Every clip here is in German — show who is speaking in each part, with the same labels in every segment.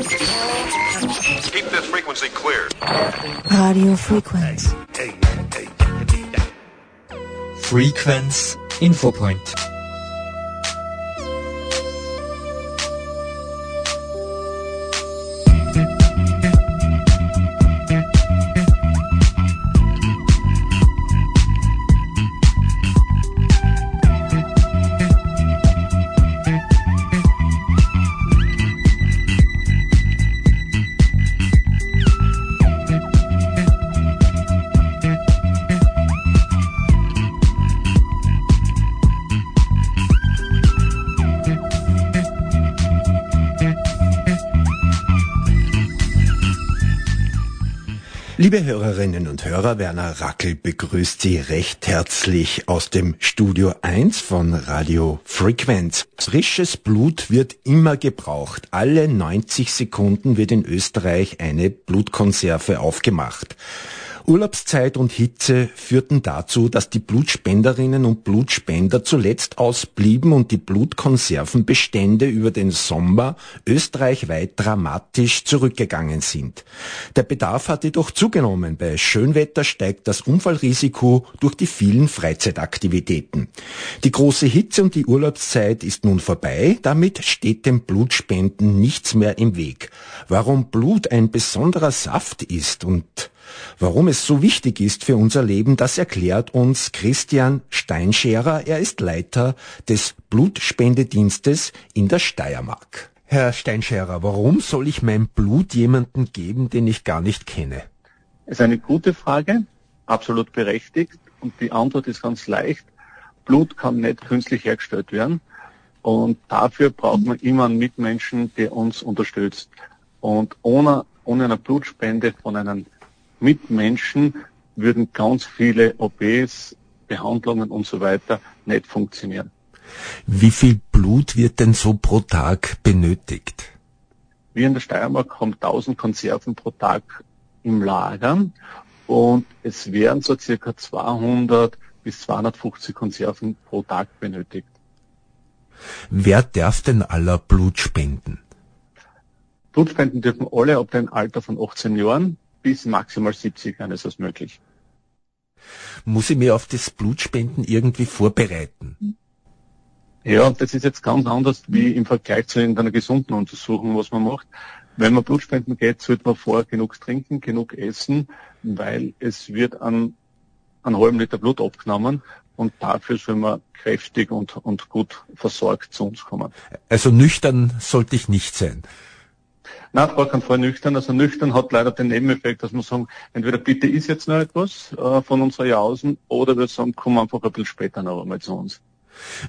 Speaker 1: Keep this frequency clear.
Speaker 2: Radio Frequenz.
Speaker 3: Frequenz Infopoint.
Speaker 4: Liebe Hörerinnen und Hörer, Werner Rackel begrüßt Sie recht herzlich aus dem Studio 1 von Radio Frequenz. Frisches Blut wird immer gebraucht. Alle 90 Sekunden wird in Österreich eine Blutkonserve aufgemacht. Urlaubszeit und Hitze führten dazu, dass die Blutspenderinnen und Blutspender zuletzt ausblieben und die Blutkonservenbestände über den Sommer österreichweit dramatisch zurückgegangen sind. Der Bedarf hat jedoch zugenommen. Bei Schönwetter steigt das Unfallrisiko durch die vielen Freizeitaktivitäten. Die große Hitze und die Urlaubszeit ist nun vorbei. Damit steht dem Blutspenden nichts mehr im Weg. Warum Blut ein besonderer Saft ist und Warum es so wichtig ist für unser Leben, das erklärt uns Christian Steinscherer. Er ist Leiter des Blutspendedienstes in der Steiermark. Herr Steinscherer, warum soll ich mein Blut jemandem geben, den ich gar nicht kenne?
Speaker 5: Das ist eine gute Frage, absolut berechtigt. Und die Antwort ist ganz leicht. Blut kann nicht künstlich hergestellt werden. Und dafür braucht man immer einen Mitmenschen, der uns unterstützt. Und ohne, ohne eine Blutspende von einem Mitmenschen würden ganz viele OPs, Behandlungen und so weiter nicht funktionieren.
Speaker 4: Wie viel Blut wird denn so pro Tag benötigt?
Speaker 5: Wir in der Steiermark haben 1000 Konserven pro Tag im Lager und es werden so circa 200 bis 250 Konserven pro Tag benötigt.
Speaker 4: Wer darf denn aller Blut spenden?
Speaker 5: Blutspenden dürfen alle ab dem Alter von 18 Jahren bis maximal 70 Jahren ist das möglich.
Speaker 4: Muss ich mir auf das Blutspenden irgendwie vorbereiten?
Speaker 5: Ja, das ist jetzt ganz anders wie im Vergleich zu einer gesunden Untersuchung, was man macht. Wenn man Blutspenden geht, sollte man vorher genug trinken, genug essen, weil es wird an einen halben Liter Blut abgenommen und dafür soll man kräftig und, und gut versorgt zu uns kommen.
Speaker 4: Also nüchtern sollte ich nicht sein.
Speaker 5: Nein, gar kein Fall nüchtern. Also nüchtern hat leider den Nebeneffekt, dass man sagen, entweder bitte ist jetzt noch etwas äh, von unserer Jausen oder wir sagen, komm einfach ein bisschen später noch einmal zu uns.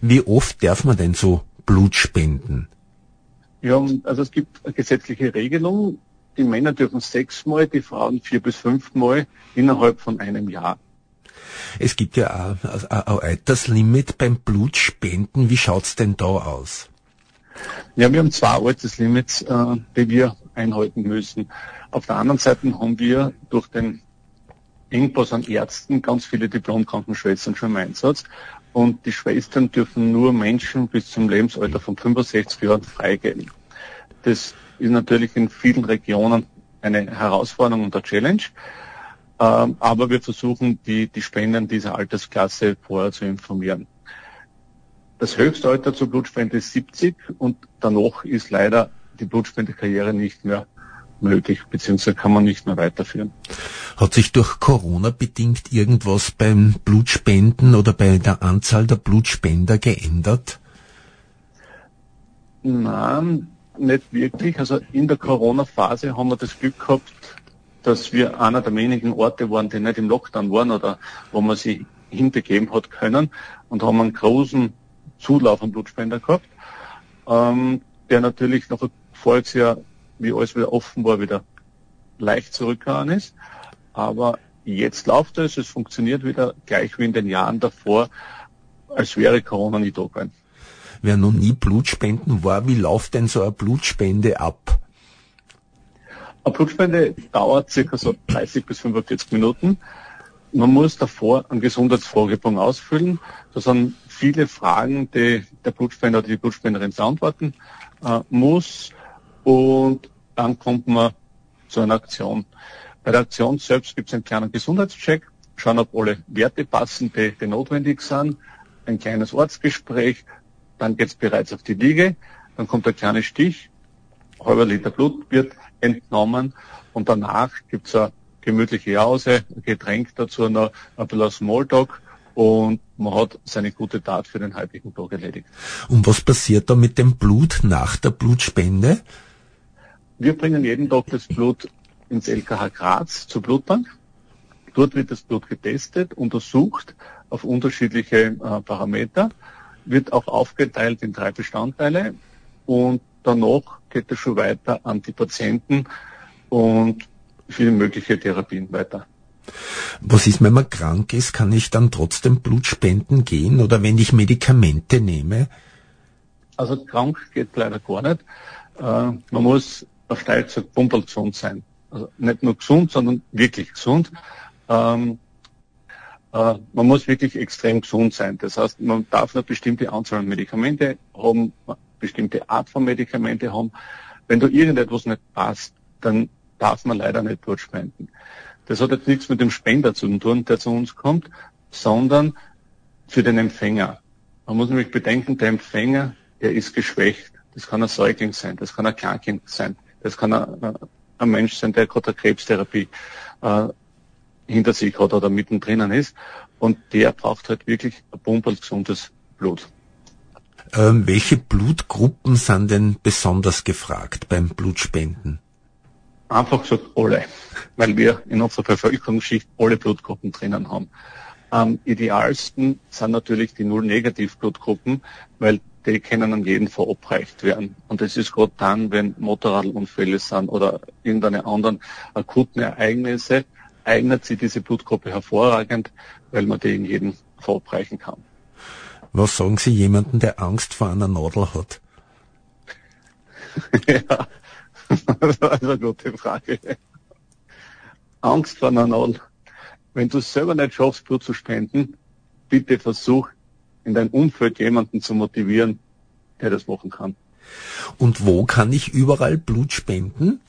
Speaker 4: Wie oft darf man denn so Blut spenden?
Speaker 5: Ja, also es gibt eine gesetzliche Regelung. Die Männer dürfen sechsmal, die Frauen vier bis fünfmal innerhalb von einem Jahr.
Speaker 4: Es gibt ja auch ein Alterslimit beim Blutspenden. Wie schaut's denn da aus?
Speaker 5: Ja, wir haben zwei Alterslimits, äh, die wir einhalten müssen. Auf der anderen Seite haben wir durch den Engpass an Ärzten ganz viele Diplom-Krankenschwestern schon im Einsatz. Und die Schwestern dürfen nur Menschen bis zum Lebensalter von 65 Jahren freigeben. Das ist natürlich in vielen Regionen eine Herausforderung und eine Challenge. Ähm, aber wir versuchen, die, die Spenden dieser Altersklasse vorher zu informieren. Das Höchstalter zur Blutspende ist 70 und danach ist leider die Blutspendekarriere nicht mehr möglich, beziehungsweise kann man nicht mehr weiterführen.
Speaker 4: Hat sich durch Corona bedingt irgendwas beim Blutspenden oder bei der Anzahl der Blutspender geändert?
Speaker 5: Nein, nicht wirklich. Also in der Corona-Phase haben wir das Glück gehabt, dass wir einer der wenigen Orte waren, die nicht im Lockdown waren oder wo man sich hinbegeben hat können und haben einen großen Zulauf an Blutspender gehabt, ähm, der natürlich nach voriges Jahr, wie alles wieder offen war, wieder leicht zurückgegangen ist. Aber jetzt läuft es, es funktioniert wieder gleich wie in den Jahren davor, als wäre Corona nicht da gewesen.
Speaker 4: Wer noch nie Blutspenden war, wie läuft denn so eine Blutspende ab?
Speaker 5: Eine Blutspende dauert circa so 30 bis 45 Minuten. Man muss davor einen Gesundheitsfragebogen ausfüllen. Da sind viele Fragen, die der Blutspender oder die Blutspenderin beantworten äh, muss. Und dann kommt man zu einer Aktion. Bei der Aktion selbst gibt es einen kleinen Gesundheitscheck, schauen, ob alle Werte passen, die, die notwendig sind, ein kleines Ortsgespräch, dann geht's bereits auf die Liege, dann kommt der kleine Stich, halber Liter Blut wird entnommen und danach gibt's eine gemütliche Jause, Getränk dazu, noch ein bisschen Smalltalk und man hat seine gute Tat für den heutigen Tag erledigt.
Speaker 4: Und was passiert da mit dem Blut nach der Blutspende?
Speaker 5: Wir bringen jeden Tag das Blut ins LKH Graz zur Blutbank. Dort wird das Blut getestet, untersucht auf unterschiedliche äh, Parameter, wird auch aufgeteilt in drei Bestandteile und danach geht es schon weiter an die Patienten und viele mögliche Therapien weiter.
Speaker 4: Was ist, wenn man krank ist? Kann ich dann trotzdem Blutspenden gehen oder wenn ich Medikamente nehme?
Speaker 5: Also krank geht leider gar nicht. Äh, man muss auf Steil gesagt pumperl gesund sein. Also nicht nur gesund, sondern wirklich gesund. Ähm, äh, man muss wirklich extrem gesund sein. Das heißt, man darf eine bestimmte Anzahl an Medikamente haben, bestimmte Art von Medikamente haben. Wenn da irgendetwas nicht passt, dann darf man leider nicht dort spenden. Das hat jetzt nichts mit dem Spender zu tun, der zu uns kommt, sondern für den Empfänger. Man muss nämlich bedenken, der Empfänger, der ist geschwächt. Das kann ein Säugling sein, das kann ein Kleinkind sein, das kann ein, ein Mensch sein, der gerade eine Krebstherapie äh, hinter sich hat oder mittendrin ist. Und der braucht halt wirklich ein pumperl gesundes Blut.
Speaker 4: Ähm, welche Blutgruppen sind denn besonders gefragt beim Blutspenden?
Speaker 5: Einfach gesagt alle, weil wir in unserer Bevölkerungsschicht alle Blutgruppen drinnen haben. Am idealsten sind natürlich die Null-Negativ-Blutgruppen, weil die können an jeden verabreicht werden. Und das ist gerade dann, wenn Motorradunfälle sind oder irgendeine anderen akuten Ereignisse, eignet sich diese Blutgruppe hervorragend, weil man die in jedem verabreichen kann.
Speaker 4: Was sagen Sie jemanden, der Angst vor einer Nadel hat?
Speaker 5: ja, das ist eine gute Frage. Angst vor Nadel. Wenn du es selber nicht schaffst, Blut zu spenden, bitte versuch, in dein Umfeld jemanden zu motivieren, der das machen kann.
Speaker 4: Und wo kann ich überall Blut spenden?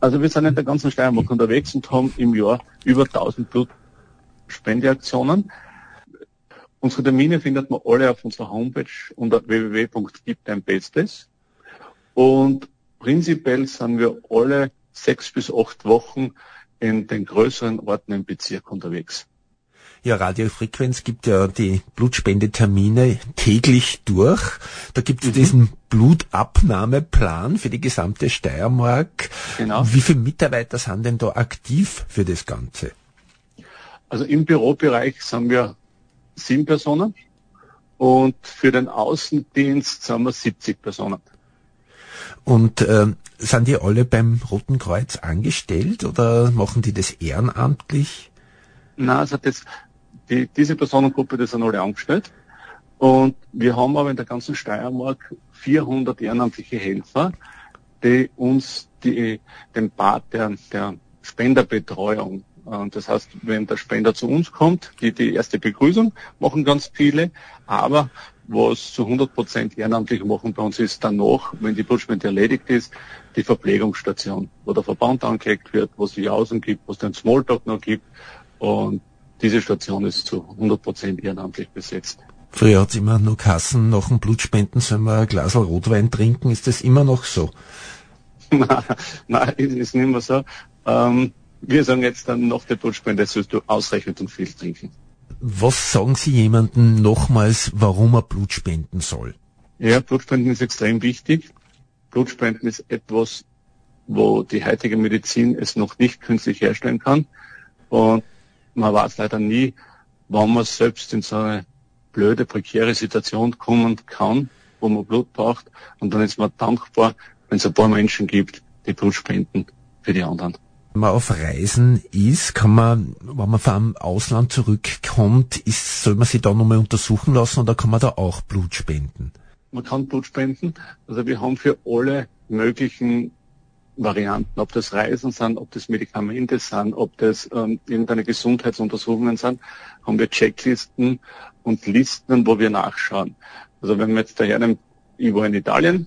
Speaker 5: Also wir sind in der ganzen Steiermark unterwegs und haben im Jahr über 1000 Blutspendeaktionen. Unsere Termine findet man alle auf unserer Homepage unter www.gibdeinbestes. Und prinzipiell sind wir alle sechs bis acht Wochen in den größeren Orten im Bezirk unterwegs.
Speaker 4: Ja, Radiofrequenz gibt ja die Blutspendetermine täglich durch. Da gibt es mhm. diesen Blutabnahmeplan für die gesamte Steiermark. Genau. Wie viele Mitarbeiter sind denn da aktiv für das Ganze?
Speaker 5: Also im Bürobereich sind wir sieben Personen und für den Außendienst sind wir 70 Personen.
Speaker 4: Und äh, sind die alle beim Roten Kreuz angestellt oder machen die das ehrenamtlich?
Speaker 5: Na, also das, die, diese Personengruppe, die sind alle angestellt. Und wir haben aber in der ganzen Steiermark 400 ehrenamtliche Helfer, die uns die, den Part der, der Spenderbetreuung und das heißt, wenn der Spender zu uns kommt, die, die erste Begrüßung machen ganz viele, aber was zu 100 Prozent ehrenamtlich machen bei uns ist danach, wenn die Blutspende erledigt ist, die Verpflegungsstation, wo der Verband angelegt wird, wo es die Jausen gibt, wo es den Smalltalk noch gibt. Und diese Station ist zu 100 Prozent ehrenamtlich besetzt.
Speaker 4: Früher hat es immer nur Kassen, nach dem Blutspenden sollen wir ein Glas Rotwein trinken. Ist das immer noch so?
Speaker 5: nein, nein, ist nicht mehr so. Ähm, wir sagen jetzt dann nach der Blutspende sollst du ausreichend und viel trinken.
Speaker 4: Was sagen Sie jemandem nochmals, warum er Blut spenden soll?
Speaker 5: Ja, Blutspenden ist extrem wichtig. Blutspenden ist etwas, wo die heutige Medizin es noch nicht künstlich herstellen kann. Und man weiß leider nie, wann man selbst in so eine blöde, prekäre Situation kommen kann, wo man Blut braucht. Und dann ist man dankbar, wenn es ein paar Menschen gibt, die Blut spenden für die anderen.
Speaker 4: Man auf Reisen ist, kann man, wenn man vom Ausland zurückkommt, ist, soll man sich da nochmal untersuchen lassen oder kann man da auch Blut spenden?
Speaker 5: Man kann Blut spenden. Also wir haben für alle möglichen Varianten, ob das Reisen sind, ob das Medikamente sind, ob das ähm, irgendeine Gesundheitsuntersuchungen sind, haben wir Checklisten und Listen, wo wir nachschauen. Also wenn wir jetzt daher nehmen, ich war in Italien,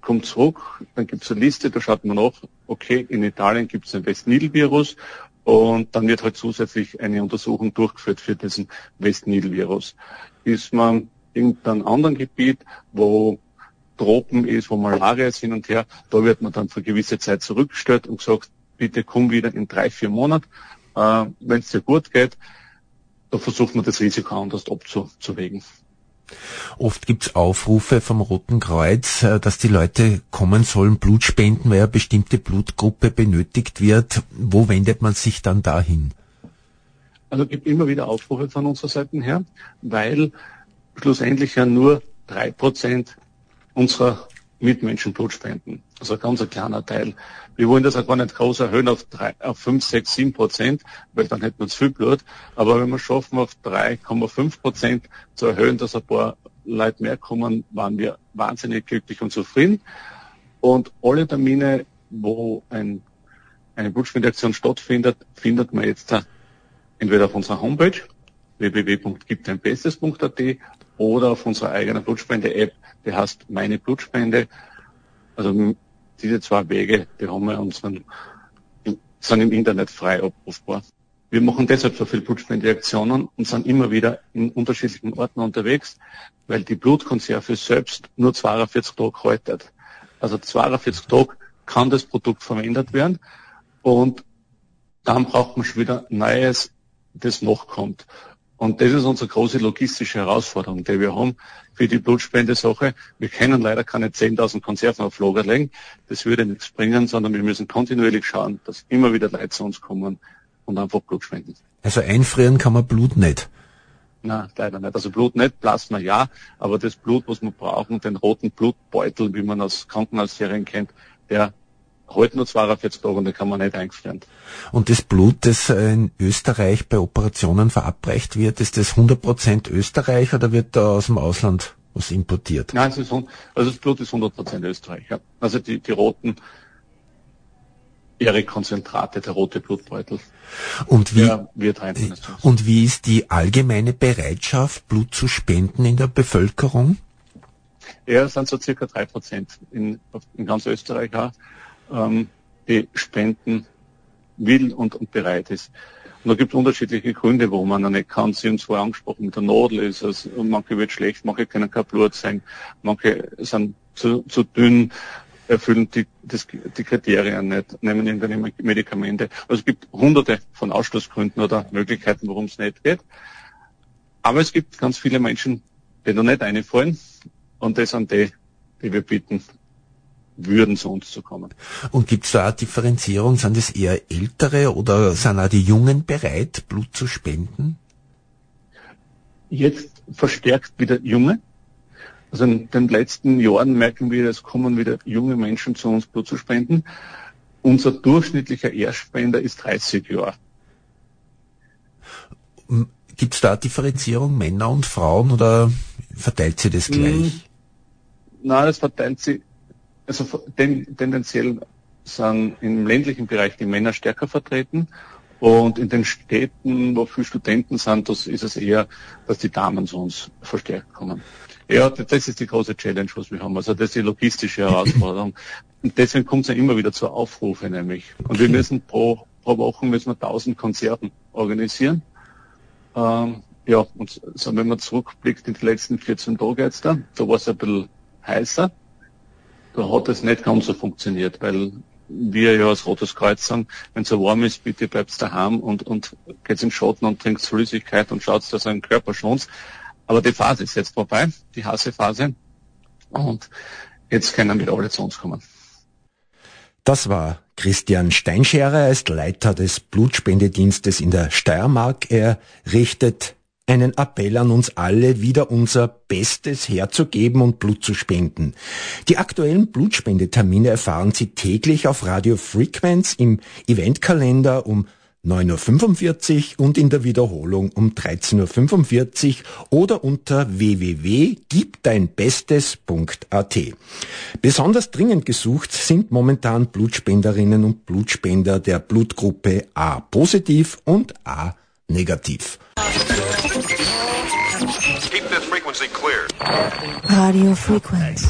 Speaker 5: kommt zurück, dann gibt es eine Liste, da schaut man nach, okay, in Italien gibt es ein West Nile Virus und dann wird halt zusätzlich eine Untersuchung durchgeführt für diesen West Nile Virus. Ist man in irgendeinem anderen Gebiet, wo Tropen ist, wo Malaria ist hin und her, da wird man dann für gewisse Zeit zurückgestellt und gesagt, bitte komm wieder in drei, vier Monaten, äh, wenn es dir gut geht, da versucht man das Risiko anders abzuwägen.
Speaker 4: Oft gibt's Aufrufe vom Roten Kreuz, äh, dass die Leute kommen sollen, Blut spenden, weil eine bestimmte Blutgruppe benötigt wird. Wo wendet man sich dann dahin?
Speaker 5: Also es gibt immer wieder Aufrufe von unserer Seite her, weil schlussendlich ja nur drei Prozent unserer Mitmenschen Blut spenden. Also ein ganz kleiner Teil. Wir wollen das auch gar nicht groß erhöhen auf, drei, auf 5, 6, 7 Prozent, weil dann hätten wir zu viel Blut. Aber wenn wir schaffen, auf 3,5 Prozent zu erhöhen, dass ein paar Leute mehr kommen, waren wir wahnsinnig glücklich und zufrieden. Und alle Termine, wo ein, eine Blutspendeaktion stattfindet, findet man jetzt entweder auf unserer Homepage www.gibteinbestes.at oder auf unserer eigenen Blutspende-App, die heißt Meine Blutspende. Also diese zwei Wege, die haben wir unseren, sind im Internet frei abrufbar. Wir machen deshalb so viele Blutspendeaktionen und sind immer wieder in unterschiedlichen Orten unterwegs, weil die Blutkonserve selbst nur 42 Tage haltet. Also 42 Tage kann das Produkt verwendet werden und dann braucht man schon wieder Neues, das noch kommt. Und das ist unsere große logistische Herausforderung, die wir haben für die Blutspendesache. Wir können leider keine 10.000 Konserven auf Lager legen. Das würde nichts bringen, sondern wir müssen kontinuierlich schauen, dass immer wieder Leute zu uns kommen und einfach Blut spenden.
Speaker 4: Also einfrieren kann man Blut nicht?
Speaker 5: Nein, leider nicht. Also Blut nicht, Plasma ja, aber das Blut, was wir brauchen, den roten Blutbeutel, wie man aus Krankenhausserien kennt, der heute nur 42 Tage und den kann man nicht einfrieren.
Speaker 4: Und das Blut, das in Österreich bei Operationen verabreicht wird, ist das 100% Österreich oder wird da aus dem Ausland was importiert?
Speaker 5: Nein, es ist, also das Blut ist 100% Österreich. Ja. Also die, die roten Ehre-Konzentrate, der rote Blutbeutel.
Speaker 4: Und wie, und wie ist die allgemeine Bereitschaft, Blut zu spenden in der Bevölkerung?
Speaker 5: Ja, es sind so circa drei Prozent in, in ganz Österreich auch ähm, die spenden will und, und bereit ist. Und da gibt es unterschiedliche Gründe, warum man nicht kann. Sie haben vorher angesprochen, mit der Nadel ist es, manche wird schlecht, manche können kein Blut sein, manche sind zu, zu dünn, erfüllen die, das, die Kriterien nicht, nehmen irgendeine Medikamente. Also es gibt hunderte von Ausschlussgründen oder Möglichkeiten, warum es nicht geht. Aber es gibt ganz viele Menschen, die da nicht einfallen und das sind die, die wir bitten, würden, zu uns zu kommen.
Speaker 4: Und gibt es da eine Differenzierung? Sind es eher Ältere oder sind auch die Jungen bereit, Blut zu spenden?
Speaker 5: Jetzt verstärkt wieder Junge. Also in den letzten Jahren merken wir, es kommen wieder junge Menschen zu uns Blut zu spenden. Unser durchschnittlicher Erstspender ist 30 Jahre.
Speaker 4: Gibt es da eine Differenzierung Männer und Frauen oder verteilt sie das gleich?
Speaker 5: Nein, das verteilt sie also ten, tendenziell sind im ländlichen Bereich die Männer stärker vertreten und in den Städten, wo viele Studenten sind, das ist es eher, dass die Damen zu uns verstärkt kommen. Ja, das ist die große Challenge, was wir haben. Also das ist die logistische Herausforderung. Und deswegen kommt es ja immer wieder zu Aufrufe nämlich. Und wir müssen pro, pro Woche müssen wir 1000 Konzerten organisieren. Ähm, ja, und so, wenn man zurückblickt in die letzten 14 Tage jetzt da, da war es ein bisschen heißer da hat es nicht ganz so funktioniert, weil wir ja als Rotes Kreuz sagen, wenn es so warm ist, bitte bleibt daheim und, und geht im Schatten und trinkt Flüssigkeit und schaut, dass ein Körper schont. Aber die Phase ist jetzt vorbei, die heiße Phase. Und jetzt können wieder alle zu uns kommen.
Speaker 4: Das war Christian Steinscherer, er ist Leiter des Blutspendedienstes in der Steiermark. Er richtet einen Appell an uns alle, wieder unser Bestes herzugeben und Blut zu spenden. Die aktuellen Blutspendetermine erfahren Sie täglich auf Radio Frequenz im Eventkalender um 9.45 Uhr und in der Wiederholung um 13.45 Uhr oder unter www.gibdeinbestes.at. Besonders dringend gesucht sind momentan Blutspenderinnen und Blutspender der Blutgruppe A positiv und A negativ.
Speaker 1: négatif.
Speaker 2: Radio Frequency.